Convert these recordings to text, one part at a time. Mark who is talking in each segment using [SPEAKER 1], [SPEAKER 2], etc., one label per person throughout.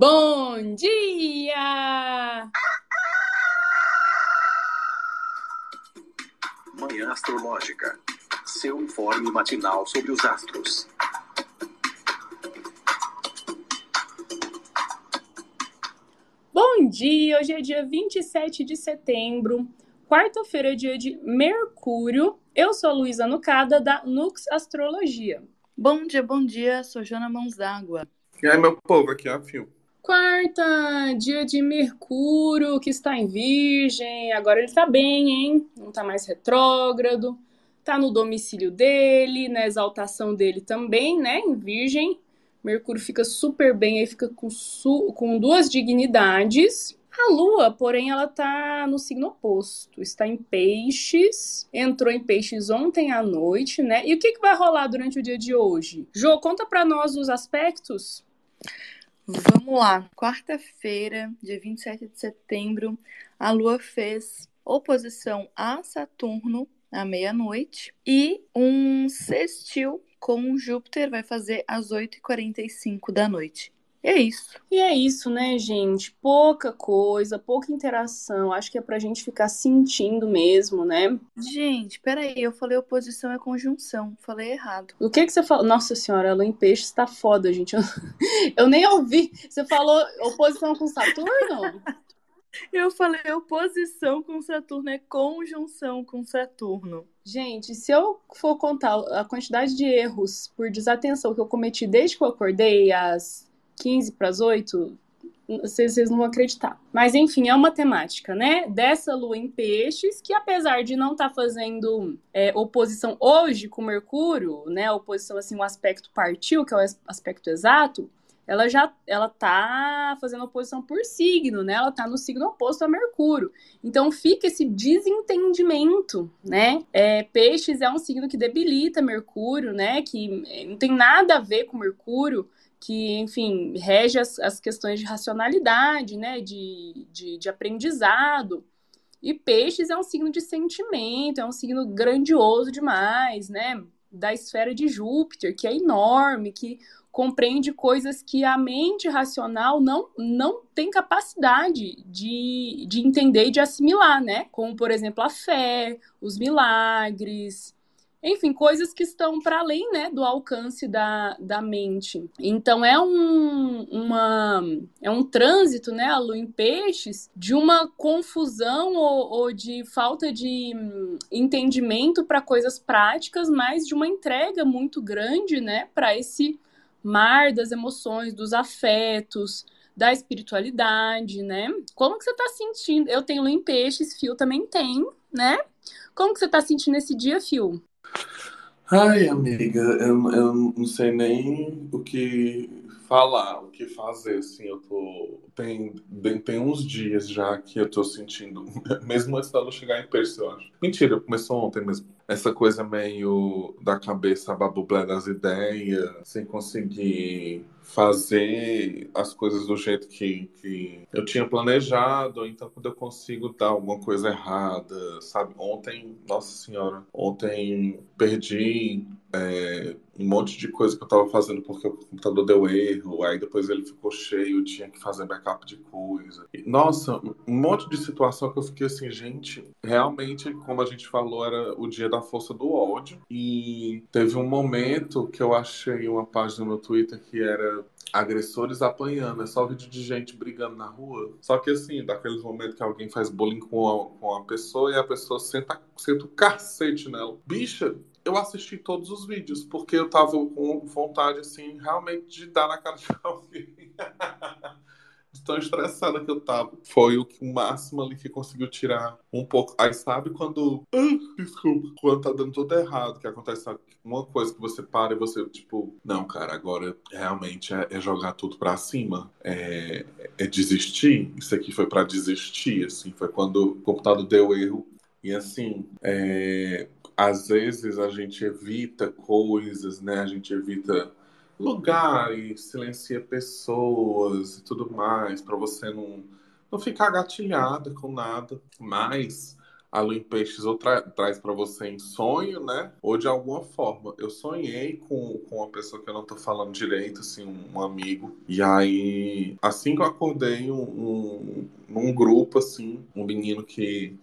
[SPEAKER 1] Bom dia!
[SPEAKER 2] Manhã Astrológica. Seu informe matinal sobre os astros.
[SPEAKER 1] Bom dia! Hoje é dia 27 de setembro, quarta-feira, é dia de Mercúrio. Eu sou a Luísa Nucada, da Nux Astrologia.
[SPEAKER 3] Bom dia, bom dia. Sou Jana Mãos d'Água.
[SPEAKER 4] E aí, meu povo, aqui é a Fio.
[SPEAKER 1] Quarta, dia de Mercúrio, que está em Virgem. Agora ele está bem, hein? Não está mais retrógrado. Está no domicílio dele, na exaltação dele também, né? Em Virgem. Mercúrio fica super bem, aí fica com, com duas dignidades. A Lua, porém, ela tá no signo oposto. Está em Peixes. Entrou em Peixes ontem à noite, né? E o que, que vai rolar durante o dia de hoje? Jô, conta para nós os aspectos.
[SPEAKER 3] Vamos lá. Quarta-feira, dia 27 de setembro, a Lua fez oposição a Saturno à meia-noite e um sextil com Júpiter vai fazer às 8h45 da noite. E é isso.
[SPEAKER 1] E é isso, né, gente? Pouca coisa, pouca interação. Acho que é pra gente ficar sentindo mesmo, né?
[SPEAKER 3] Gente, peraí, eu falei oposição é conjunção. Falei errado.
[SPEAKER 1] O que que você falou? Nossa senhora, a Lua em Peixes tá foda, gente. Eu, eu nem ouvi. Você falou oposição com Saturno?
[SPEAKER 3] Eu falei oposição com Saturno, é conjunção com Saturno.
[SPEAKER 1] Gente, se eu for contar a quantidade de erros por desatenção que eu cometi desde que eu acordei às 15 para as 8, vocês, vocês não vão acreditar. Mas enfim, é uma temática, né? Dessa lua em peixes, que apesar de não estar tá fazendo é, oposição hoje com Mercúrio, né? Oposição assim, o aspecto partiu, que é o aspecto exato, ela já ela tá fazendo oposição por signo, né? Ela tá no signo oposto a Mercúrio. Então fica esse desentendimento, né? É, peixes é um signo que debilita Mercúrio, né? Que é, não tem nada a ver com Mercúrio que, enfim, rege as, as questões de racionalidade, né, de, de, de, aprendizado. E peixes é um signo de sentimento, é um signo grandioso demais, né, da esfera de Júpiter, que é enorme, que compreende coisas que a mente racional não, não tem capacidade de, de entender e de assimilar, né, como, por exemplo, a fé, os milagres, enfim, coisas que estão para além né, do alcance da, da mente. Então é um, uma, é um trânsito, né, a lua em peixes, de uma confusão ou, ou de falta de hum, entendimento para coisas práticas, mas de uma entrega muito grande né, para esse mar das emoções, dos afetos, da espiritualidade, né? Como que você está sentindo? Eu tenho lua em peixes, Fio também tem, né? Como que você está sentindo esse dia, Fio?
[SPEAKER 4] Ai, amiga, eu, eu não sei nem o que falar, o que fazer, assim, eu tô... Tem, tem uns dias já que eu tô sentindo, mesmo antes da chegar em perto, eu acho. Mentira, começou ontem mesmo. Essa coisa meio da cabeça babublé das ideias, sem conseguir fazer as coisas do jeito que, que eu tinha planejado, então quando eu consigo dar alguma coisa errada, sabe? Ontem, nossa senhora, ontem perdi é, um monte de coisa que eu tava fazendo porque o computador deu erro, aí depois ele ficou cheio, tinha que fazer backup de coisa. E, nossa, um monte de situação que eu fiquei assim, gente, realmente, como a gente falou, era o dia da força do ódio. E teve um momento que eu achei uma página no Twitter que era agressores apanhando, é só vídeo de gente brigando na rua. Só que assim, daqueles momentos que alguém faz bullying com a, com a pessoa e a pessoa senta, senta o cacete nela. Bicha, eu assisti todos os vídeos, porque eu tava com vontade, assim, realmente de dar na cara de alguém. tão estressada que eu tava. Foi o, que, o máximo ali que conseguiu tirar um pouco. Aí sabe quando. Ah, desculpa. Quando tá dando tudo errado, que acontece uma coisa que você para e você, tipo, não, cara, agora realmente é, é jogar tudo pra cima. É, é desistir. Isso aqui foi para desistir, assim. Foi quando o computador deu erro. E assim, é, às vezes a gente evita coisas, né? A gente evita lugares, silencia pessoas e tudo mais, para você não, não ficar gatilhada com nada. Mas a lua em peixes ou tra traz para você em sonho, né? Ou de alguma forma. Eu sonhei com, com uma pessoa que eu não tô falando direito, assim, um, amigo. E aí, assim que eu acordei, um, um, num grupo, assim, um menino que,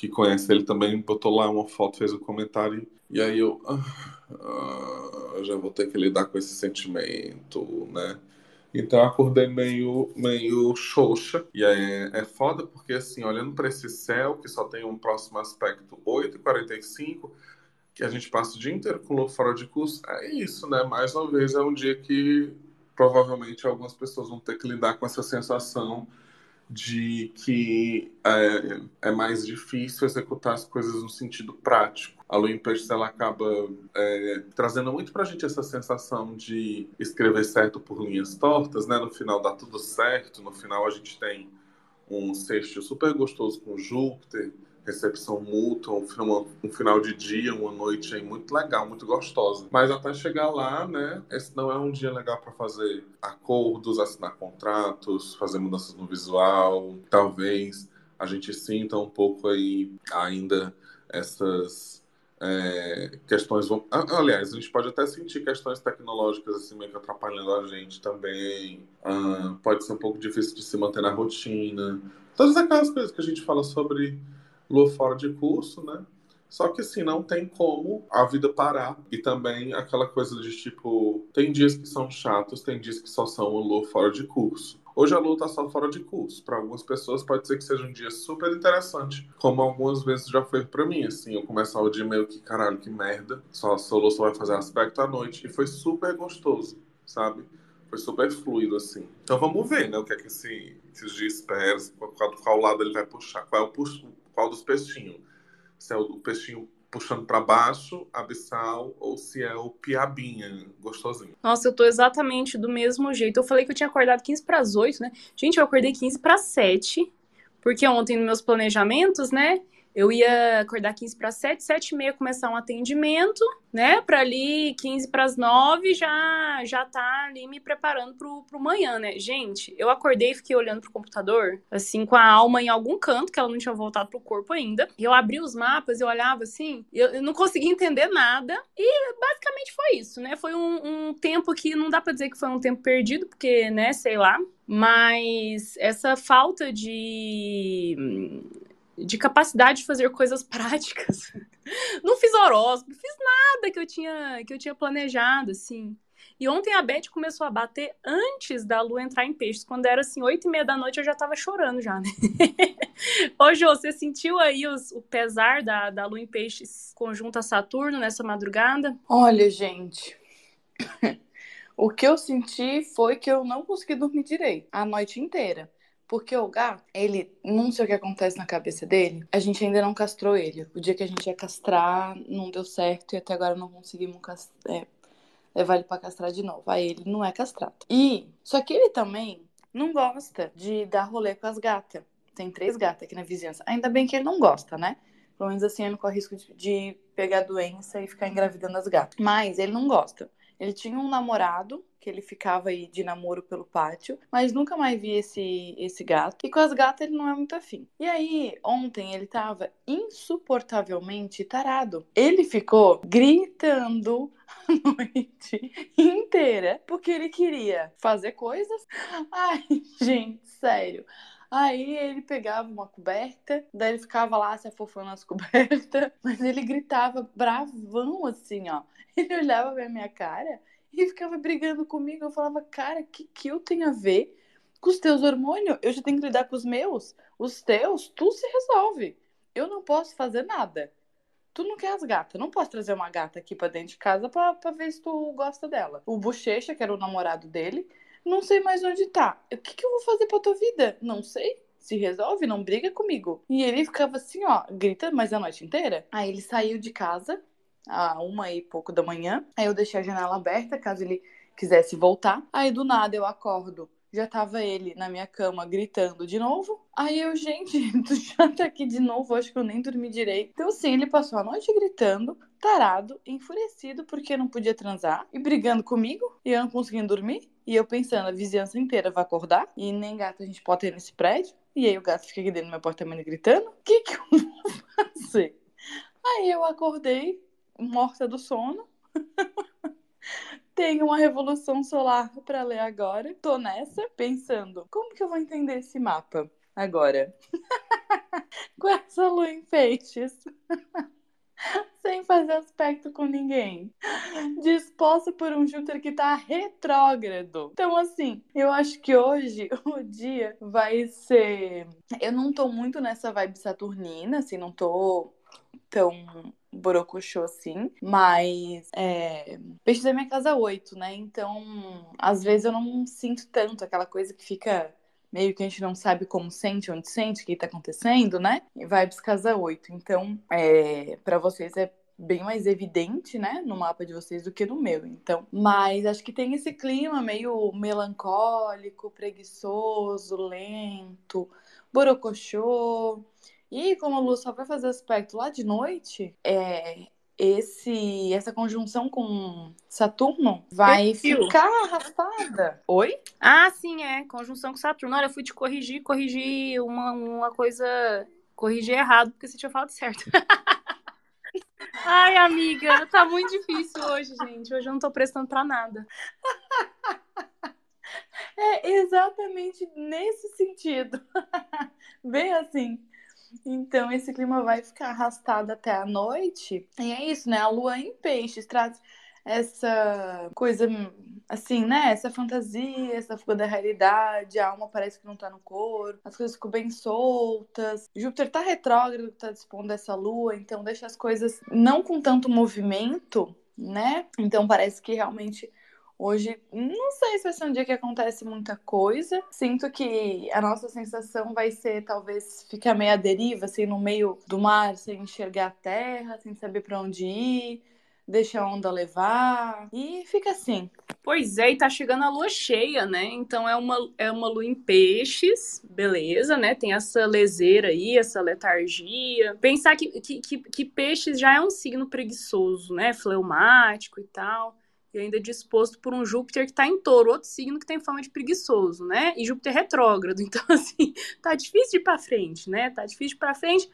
[SPEAKER 4] que conhece ele também botou lá uma foto, fez um comentário. E aí eu. Ah, já vou ter que lidar com esse sentimento, né? Então eu acordei meio, meio xoxa. E aí é foda porque, assim, olhando para esse céu, que só tem um próximo aspecto 8h45, que a gente passa o dia inteiro com lua fora de curso, é isso, né? Mais uma vez é um dia que provavelmente algumas pessoas vão ter que lidar com essa sensação de que é, é, mais difícil executar as coisas no sentido prático. A Lua em Peixes ela acaba é, trazendo muito para a gente essa sensação de escrever certo por linhas tortas, né? No final dá tudo certo, no final a gente tem um sexto super gostoso com Júpiter, recepção mútua, um final, um final de dia, uma noite aí muito legal, muito gostosa. Mas até chegar lá, né, esse não é um dia legal para fazer acordos, assinar contratos, fazer mudanças no visual. Talvez a gente sinta um pouco aí ainda essas é, questões vão. Aliás, a gente pode até sentir questões tecnológicas assim meio que atrapalhando a gente também. Ah, pode ser um pouco difícil de se manter na rotina. Todas aquelas coisas que a gente fala sobre lua fora de curso, né? Só que assim, não tem como a vida parar. E também aquela coisa de tipo, tem dias que são chatos, tem dias que só são o lua fora de curso. Hoje a lua tá só fora de curso. Para algumas pessoas pode ser que seja um dia super interessante, como algumas vezes já foi para mim. Assim, eu começar o dia meio que caralho, que merda. Só a lua só vai fazer aspecto à noite. E foi super gostoso, sabe? Foi super fluido, assim. Então vamos ver, né? O que é que esse, esses dias espera, qual, qual lado ele vai puxar, qual é o, qual dos peixinhos. Se é o peixinho puxando para baixo, abissal, ou se é o piabinha, gostosinho.
[SPEAKER 1] Nossa, eu tô exatamente do mesmo jeito. Eu falei que eu tinha acordado 15 para as 8, né? Gente, eu acordei 15 para 7, porque ontem nos meus planejamentos, né, eu ia acordar 15 para 7, 7 e meia começar um atendimento, né? Para ali 15 para as 9 já já tá ali me preparando pro, pro manhã, né? Gente, eu acordei e fiquei olhando pro computador, assim, com a alma em algum canto, que ela não tinha voltado pro corpo ainda. E eu abri os mapas, eu olhava assim, eu, eu não conseguia entender nada. E basicamente foi isso, né? Foi um, um tempo que não dá para dizer que foi um tempo perdido, porque, né, sei lá. Mas essa falta de de capacidade de fazer coisas práticas. Não fiz horóscopo, fiz nada que eu tinha que eu tinha planejado, assim. E ontem a Beth começou a bater antes da lua entrar em peixes. Quando era assim, oito e meia da noite, eu já tava chorando já, né? Ô, Jô, você sentiu aí os, o pesar da, da lua em peixes conjunto a Saturno nessa madrugada?
[SPEAKER 3] Olha, gente. o que eu senti foi que eu não consegui dormir direito a noite inteira. Porque o gato, ele, não sei o que acontece na cabeça dele, a gente ainda não castrou ele. O dia que a gente ia castrar, não deu certo e até agora não conseguimos é, levar ele pra castrar de novo. Aí ele não é castrado. E, só que ele também não gosta de dar rolê com as gatas. Tem três gatas aqui na vizinhança. Ainda bem que ele não gosta, né? Pelo menos assim ele não corre risco de, de pegar doença e ficar engravidando as gatas. Mas ele não gosta. Ele tinha um namorado que ele ficava aí de namoro pelo pátio, mas nunca mais vi esse, esse gato. E com as gatas ele não é muito afim. E aí, ontem ele tava insuportavelmente tarado. Ele ficou gritando a noite inteira porque ele queria fazer coisas. Ai, gente, sério. Aí ele pegava uma coberta, daí ele ficava lá se afofando nas cobertas, mas ele gritava bravão assim, ó. Ele olhava pra minha cara e ficava brigando comigo. Eu falava, cara, que, que eu tenho a ver com os teus hormônios? Eu já tenho que lidar com os meus. Os teus, tu se resolve. Eu não posso fazer nada. Tu não quer as gatas. Não posso trazer uma gata aqui pra dentro de casa pra, pra ver se tu gosta dela. O Bochecha, que era o namorado dele, não sei mais onde tá. O que, que eu vou fazer pra tua vida? Não sei se resolve, não briga comigo. E ele ficava assim, ó, grita mais a noite inteira. Aí ele saiu de casa, a uma e pouco da manhã. Aí eu deixei a janela aberta, caso ele quisesse voltar. Aí do nada eu acordo. Já tava ele na minha cama gritando de novo. Aí eu, gente, tu já tá aqui de novo, acho que eu nem dormi direito. Então, sim, ele passou a noite gritando, tarado, enfurecido porque não podia transar e brigando comigo e eu não conseguindo dormir. E eu pensando, a vizinhança inteira vai acordar e nem gato a gente pode ter nesse prédio. E aí o gato fica aqui dentro do meu apartamento gritando. O que, que eu vou fazer? Aí eu acordei, morta do sono. Tenho uma revolução solar para ler agora. Tô nessa, pensando, como que eu vou entender esse mapa agora? Com essa lua em peixes. Sem fazer aspecto com ninguém. Disposta por um Júpiter que tá retrógrado. Então, assim, eu acho que hoje o dia vai ser. Eu não tô muito nessa vibe saturnina, assim, não tô tão borocochô assim, mas é, peixes é minha casa 8, né? Então, às vezes eu não sinto tanto aquela coisa que fica meio que a gente não sabe como sente, onde sente, o que tá acontecendo, né? Vibes casa 8. Então, é, para vocês é bem mais evidente, né, no mapa de vocês do que no meu. Então, mas acho que tem esse clima meio melancólico, preguiçoso, lento, borocochô. E como a Lua só vai fazer aspecto lá de noite, é, esse essa conjunção com Saturno vai ficar arrastada. Oi?
[SPEAKER 1] Ah, sim, é. Conjunção com Saturno. Olha, eu fui te corrigir, corrigir uma, uma coisa. Corrigir errado, porque você tinha falado certo. Ai, amiga, tá muito difícil hoje, gente. Hoje eu não tô prestando pra nada.
[SPEAKER 3] É exatamente nesse sentido. Bem assim. Então, esse clima vai ficar arrastado até a noite. E é isso, né? A lua em peixes traz essa coisa, assim, né? Essa fantasia, essa fuga da realidade. A alma parece que não tá no corpo, as coisas ficam bem soltas. Júpiter tá retrógrado, tá dispondo essa lua, então deixa as coisas não com tanto movimento, né? Então parece que realmente Hoje, não sei se vai ser um dia que acontece muita coisa. Sinto que a nossa sensação vai ser talvez ficar meio à deriva, assim, no meio do mar, sem enxergar a terra, sem saber para onde ir, deixa a onda levar. E fica assim.
[SPEAKER 1] Pois é, e tá chegando a lua cheia, né? Então é uma, é uma lua em peixes, beleza, né? Tem essa leseira aí, essa letargia. Pensar que, que, que, que peixes já é um signo preguiçoso, né? Fleumático e tal e ainda disposto por um Júpiter que está em touro, outro signo que tem fama de preguiçoso, né? E Júpiter retrógrado. Então, assim, tá difícil de ir para frente, né? Tá difícil de ir para frente.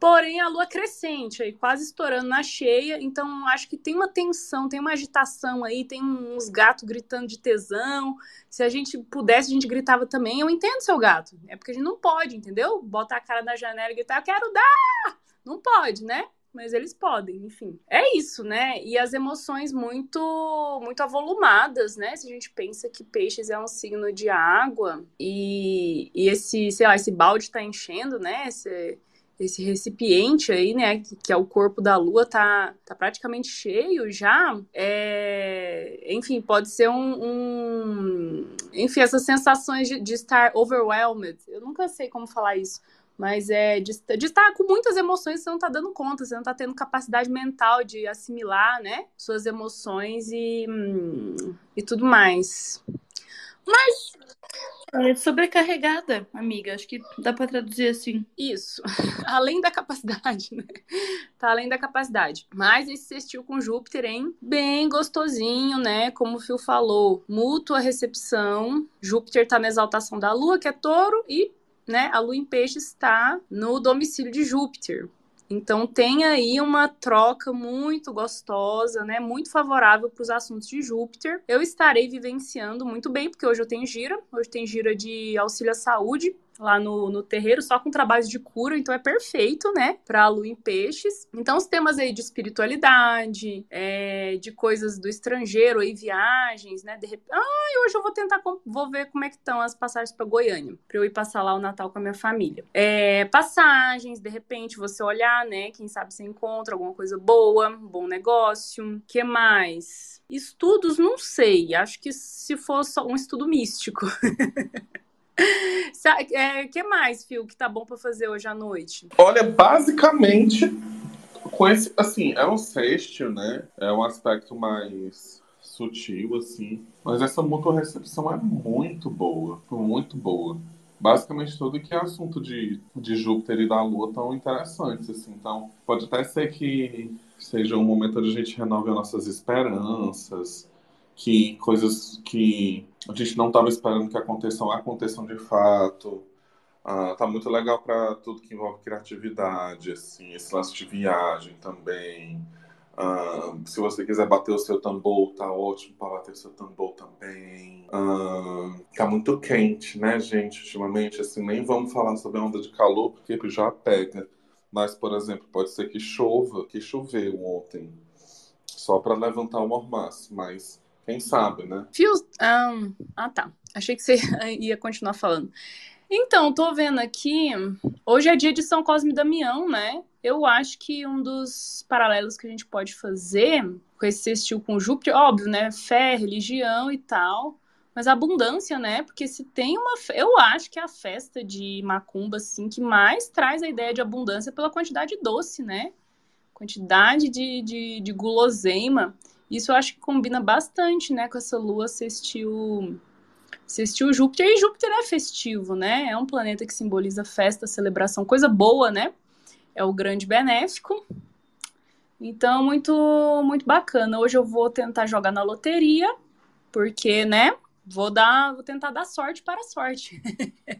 [SPEAKER 1] Porém, a lua crescente aí, quase estourando na cheia, então acho que tem uma tensão, tem uma agitação aí, tem uns gatos gritando de tesão. Se a gente pudesse, a gente gritava também. Eu entendo seu gato, é porque a gente não pode, entendeu? Botar a cara na janela e gritar, eu quero dar! Não pode, né? Mas eles podem, enfim. É isso, né? E as emoções muito muito avolumadas, né? Se a gente pensa que peixes é um signo de água e, e esse, sei lá, esse balde tá enchendo, né? Esse, esse recipiente aí, né, que, que, é o corpo da lua, tá, tá praticamente cheio já. É... Enfim, pode ser um, um... Enfim, essas sensações de, de estar overwhelmed. Eu nunca sei como falar isso mas é de, de, estar com muitas emoções, você não está dando conta, você não está tendo capacidade mental de assimilar, né, suas emoções e, hum, e tudo mais. Mas
[SPEAKER 3] é sobrecarregada, amiga. Acho que dá para traduzir assim.
[SPEAKER 1] Isso. além da capacidade, né? Tá além da capacidade. Mas esse sextil com Júpiter, hein? Bem gostosinho, né? Como o Fio falou, mútua recepção. Júpiter tá na exaltação da Lua, que é touro, e né, a lua em peixe está no domicílio de Júpiter. Então tem aí uma troca muito gostosa, né? Muito favorável para os assuntos de Júpiter. Eu estarei vivenciando muito bem, porque hoje eu tenho gira, hoje tem gira de auxílio à saúde lá no, no terreiro, só com trabalhos de cura, então é perfeito, né, para a lua em peixes. Então, os temas aí de espiritualidade, é, de coisas do estrangeiro, aí viagens, né, de repente, ah, hoje eu vou tentar, vou ver como é que estão as passagens para Goiânia, para eu ir passar lá o Natal com a minha família. É, passagens, de repente, você olhar, né, quem sabe você encontra alguma coisa boa, bom negócio, que mais? Estudos, não sei, acho que se for só um estudo místico. O é, que mais, Fio, que tá bom para fazer hoje à noite?
[SPEAKER 4] Olha, basicamente, com esse, assim, é um sexto, né? É um aspecto mais sutil, assim. Mas essa recepção é muito boa, muito boa. Basicamente tudo que é assunto de, de Júpiter e da Lua estão interessantes, assim. Então, pode até ser que seja um momento onde a gente renove nossas esperanças, que coisas que a gente não estava esperando que aconteçam, aconteçam de fato. Ah, tá muito legal para tudo que envolve criatividade, assim, esse lance de viagem também. Ah, se você quiser bater o seu tambor, tá ótimo para bater o seu tambor também. Ah, tá muito quente, né, gente? Ultimamente, assim, nem vamos falar sobre a onda de calor, porque já pega. Mas, por exemplo, pode ser que chova, que choveu ontem, só para levantar o mormaço, mas quem sabe, né?
[SPEAKER 1] Fios. Um, ah, tá. Achei que você ia continuar falando. Então, tô vendo aqui. Hoje é dia de São Cosme e Damião, né? Eu acho que um dos paralelos que a gente pode fazer com esse sextil com Júpiter, óbvio, né? Fé, religião e tal. Mas abundância, né? Porque se tem uma. Eu acho que é a festa de Macumba, assim, que mais traz a ideia de abundância pela quantidade doce, né? Quantidade de, de, de guloseima. Isso eu acho que combina bastante, né? Com essa lua sextil Assistiu Júpiter, e Júpiter é festivo, né? É um planeta que simboliza festa, celebração, coisa boa, né? É o grande benéfico. Então, muito, muito bacana. Hoje eu vou tentar jogar na loteria, porque, né? Vou dar, vou tentar dar sorte para a sorte.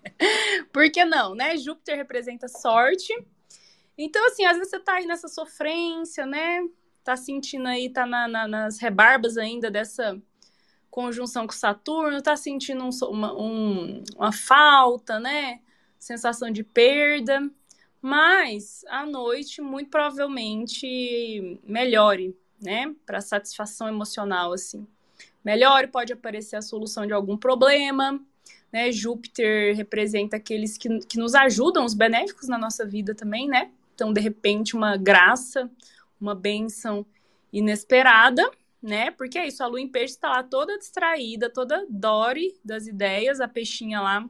[SPEAKER 1] Por que não, né? Júpiter representa sorte. Então, assim, às vezes você tá aí nessa sofrência, né? Tá sentindo aí, tá na, na, nas rebarbas ainda dessa conjunção com Saturno, tá sentindo um, uma, um, uma falta, né? Sensação de perda. Mas à noite, muito provavelmente, melhore, né? Para satisfação emocional, assim. Melhore, pode aparecer a solução de algum problema. Né? Júpiter representa aqueles que, que nos ajudam, os benéficos na nossa vida também, né? Então, de repente, uma graça, uma bênção inesperada né? Porque é isso, a lua em peixe está lá toda distraída, toda Dory das ideias, a peixinha lá,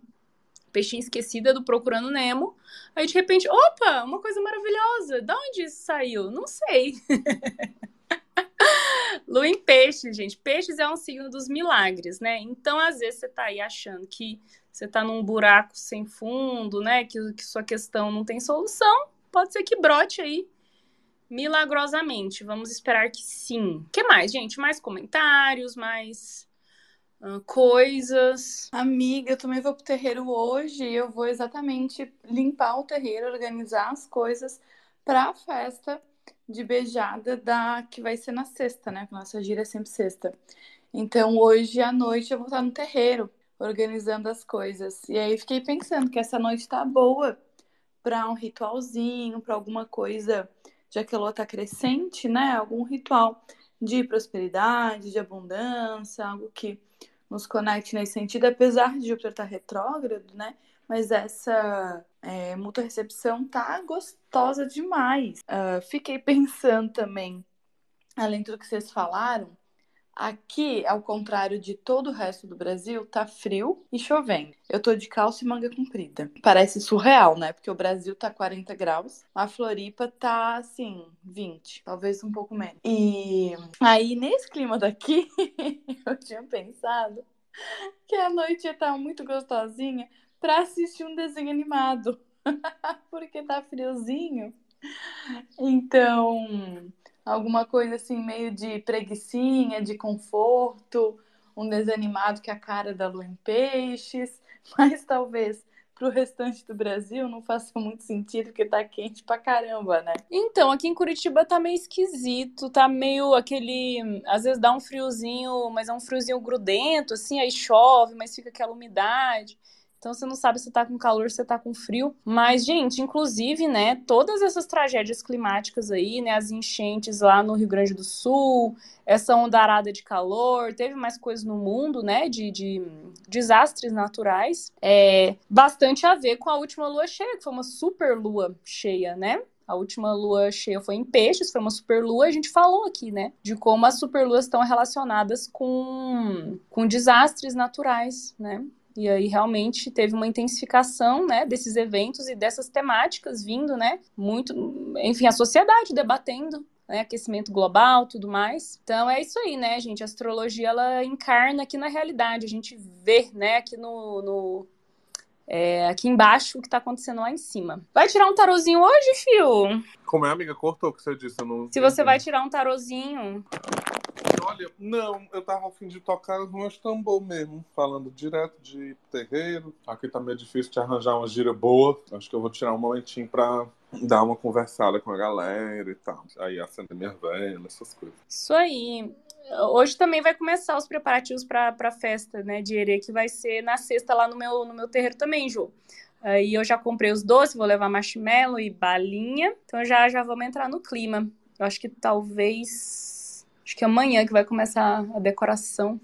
[SPEAKER 1] peixinha esquecida do Procurando Nemo. Aí de repente, opa, uma coisa maravilhosa. Da onde isso saiu? Não sei. lua em peixe, gente. Peixes é um signo dos milagres, né? Então, às vezes, você tá aí achando que você tá num buraco sem fundo, né? Que, que sua questão não tem solução. Pode ser que brote aí milagrosamente. Vamos esperar que sim. Que mais, gente? Mais comentários, mais uh, coisas.
[SPEAKER 3] Amiga, eu também vou pro terreiro hoje e eu vou exatamente limpar o terreiro, organizar as coisas para a festa de beijada da que vai ser na sexta, né? Nossa gira é sempre sexta. Então hoje à noite eu vou estar no terreiro organizando as coisas. E aí fiquei pensando que essa noite tá boa para um ritualzinho, para alguma coisa já que a lua está crescente, né? Algum ritual de prosperidade, de abundância, algo que nos conecte nesse sentido, apesar de Júpiter estar tá retrógrado, né? Mas essa é, recepção tá gostosa demais. Uh, fiquei pensando também, além do que vocês falaram, Aqui, ao contrário de todo o resto do Brasil, tá frio e chovendo. Eu tô de calça e manga comprida. Parece surreal, né? Porque o Brasil tá 40 graus, a Floripa tá assim, 20, talvez um pouco menos. E aí, nesse clima daqui, eu tinha pensado que a noite ia estar tá muito gostosinha para assistir um desenho animado. Porque tá friozinho. Então, alguma coisa assim, meio de preguiçinha, de conforto, um desanimado que é a cara da lua em peixes, mas talvez para o restante do Brasil não faça muito sentido porque tá quente pra caramba, né?
[SPEAKER 1] Então, aqui em Curitiba tá meio esquisito, tá meio aquele, às vezes dá um friozinho, mas é um friozinho grudento assim, aí chove, mas fica aquela umidade. Então você não sabe se tá com calor, se tá com frio. Mas, gente, inclusive, né, todas essas tragédias climáticas aí, né, as enchentes lá no Rio Grande do Sul, essa ondarada de calor, teve mais coisas no mundo, né, de, de desastres naturais, é bastante a ver com a última lua cheia, que foi uma super lua cheia, né? A última lua cheia foi em peixes, foi uma superlua. A gente falou aqui, né? De como as superluas estão relacionadas com, com desastres naturais, né? E aí realmente teve uma intensificação, né, desses eventos e dessas temáticas vindo, né, muito, enfim, a sociedade debatendo né, aquecimento global, tudo mais. Então é isso aí, né, gente? A astrologia ela encarna aqui na realidade. A gente vê, né, aqui no, no é, aqui embaixo o que está acontecendo lá em cima. Vai tirar um tarozinho hoje, fio?
[SPEAKER 4] Como é, amiga? Cortou o que você disse. Não
[SPEAKER 1] Se você vai tirar um tarozinho.
[SPEAKER 4] Olha, não, eu tava a fim de tocar os meus tambor mesmo, falando direto de terreiro. Aqui tá meio difícil de arranjar uma gira boa. Acho que eu vou tirar um momentinho pra dar uma conversada com a galera e tal. Aí acender minha vela, essas coisas.
[SPEAKER 1] Isso aí. Hoje também vai começar os preparativos para a festa, né, de Herê, que vai ser na sexta lá no meu, no meu terreiro também, Ju. Aí eu já comprei os doces, vou levar marshmallow e balinha. Então já já vamos entrar no clima. Eu acho que talvez acho que amanhã que vai começar a decoração.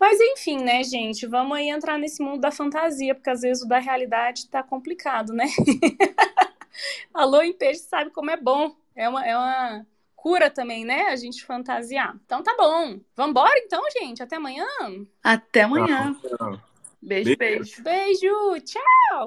[SPEAKER 1] Mas enfim, né, gente, vamos aí entrar nesse mundo da fantasia, porque às vezes o da realidade tá complicado, né? Alô, em peixe sabe como é bom. É uma, é uma cura também, né? A gente fantasiar. Então tá bom. Vambora então, gente. Até amanhã.
[SPEAKER 3] Até amanhã. Beijo, beijo.
[SPEAKER 1] Beijo. Tchau.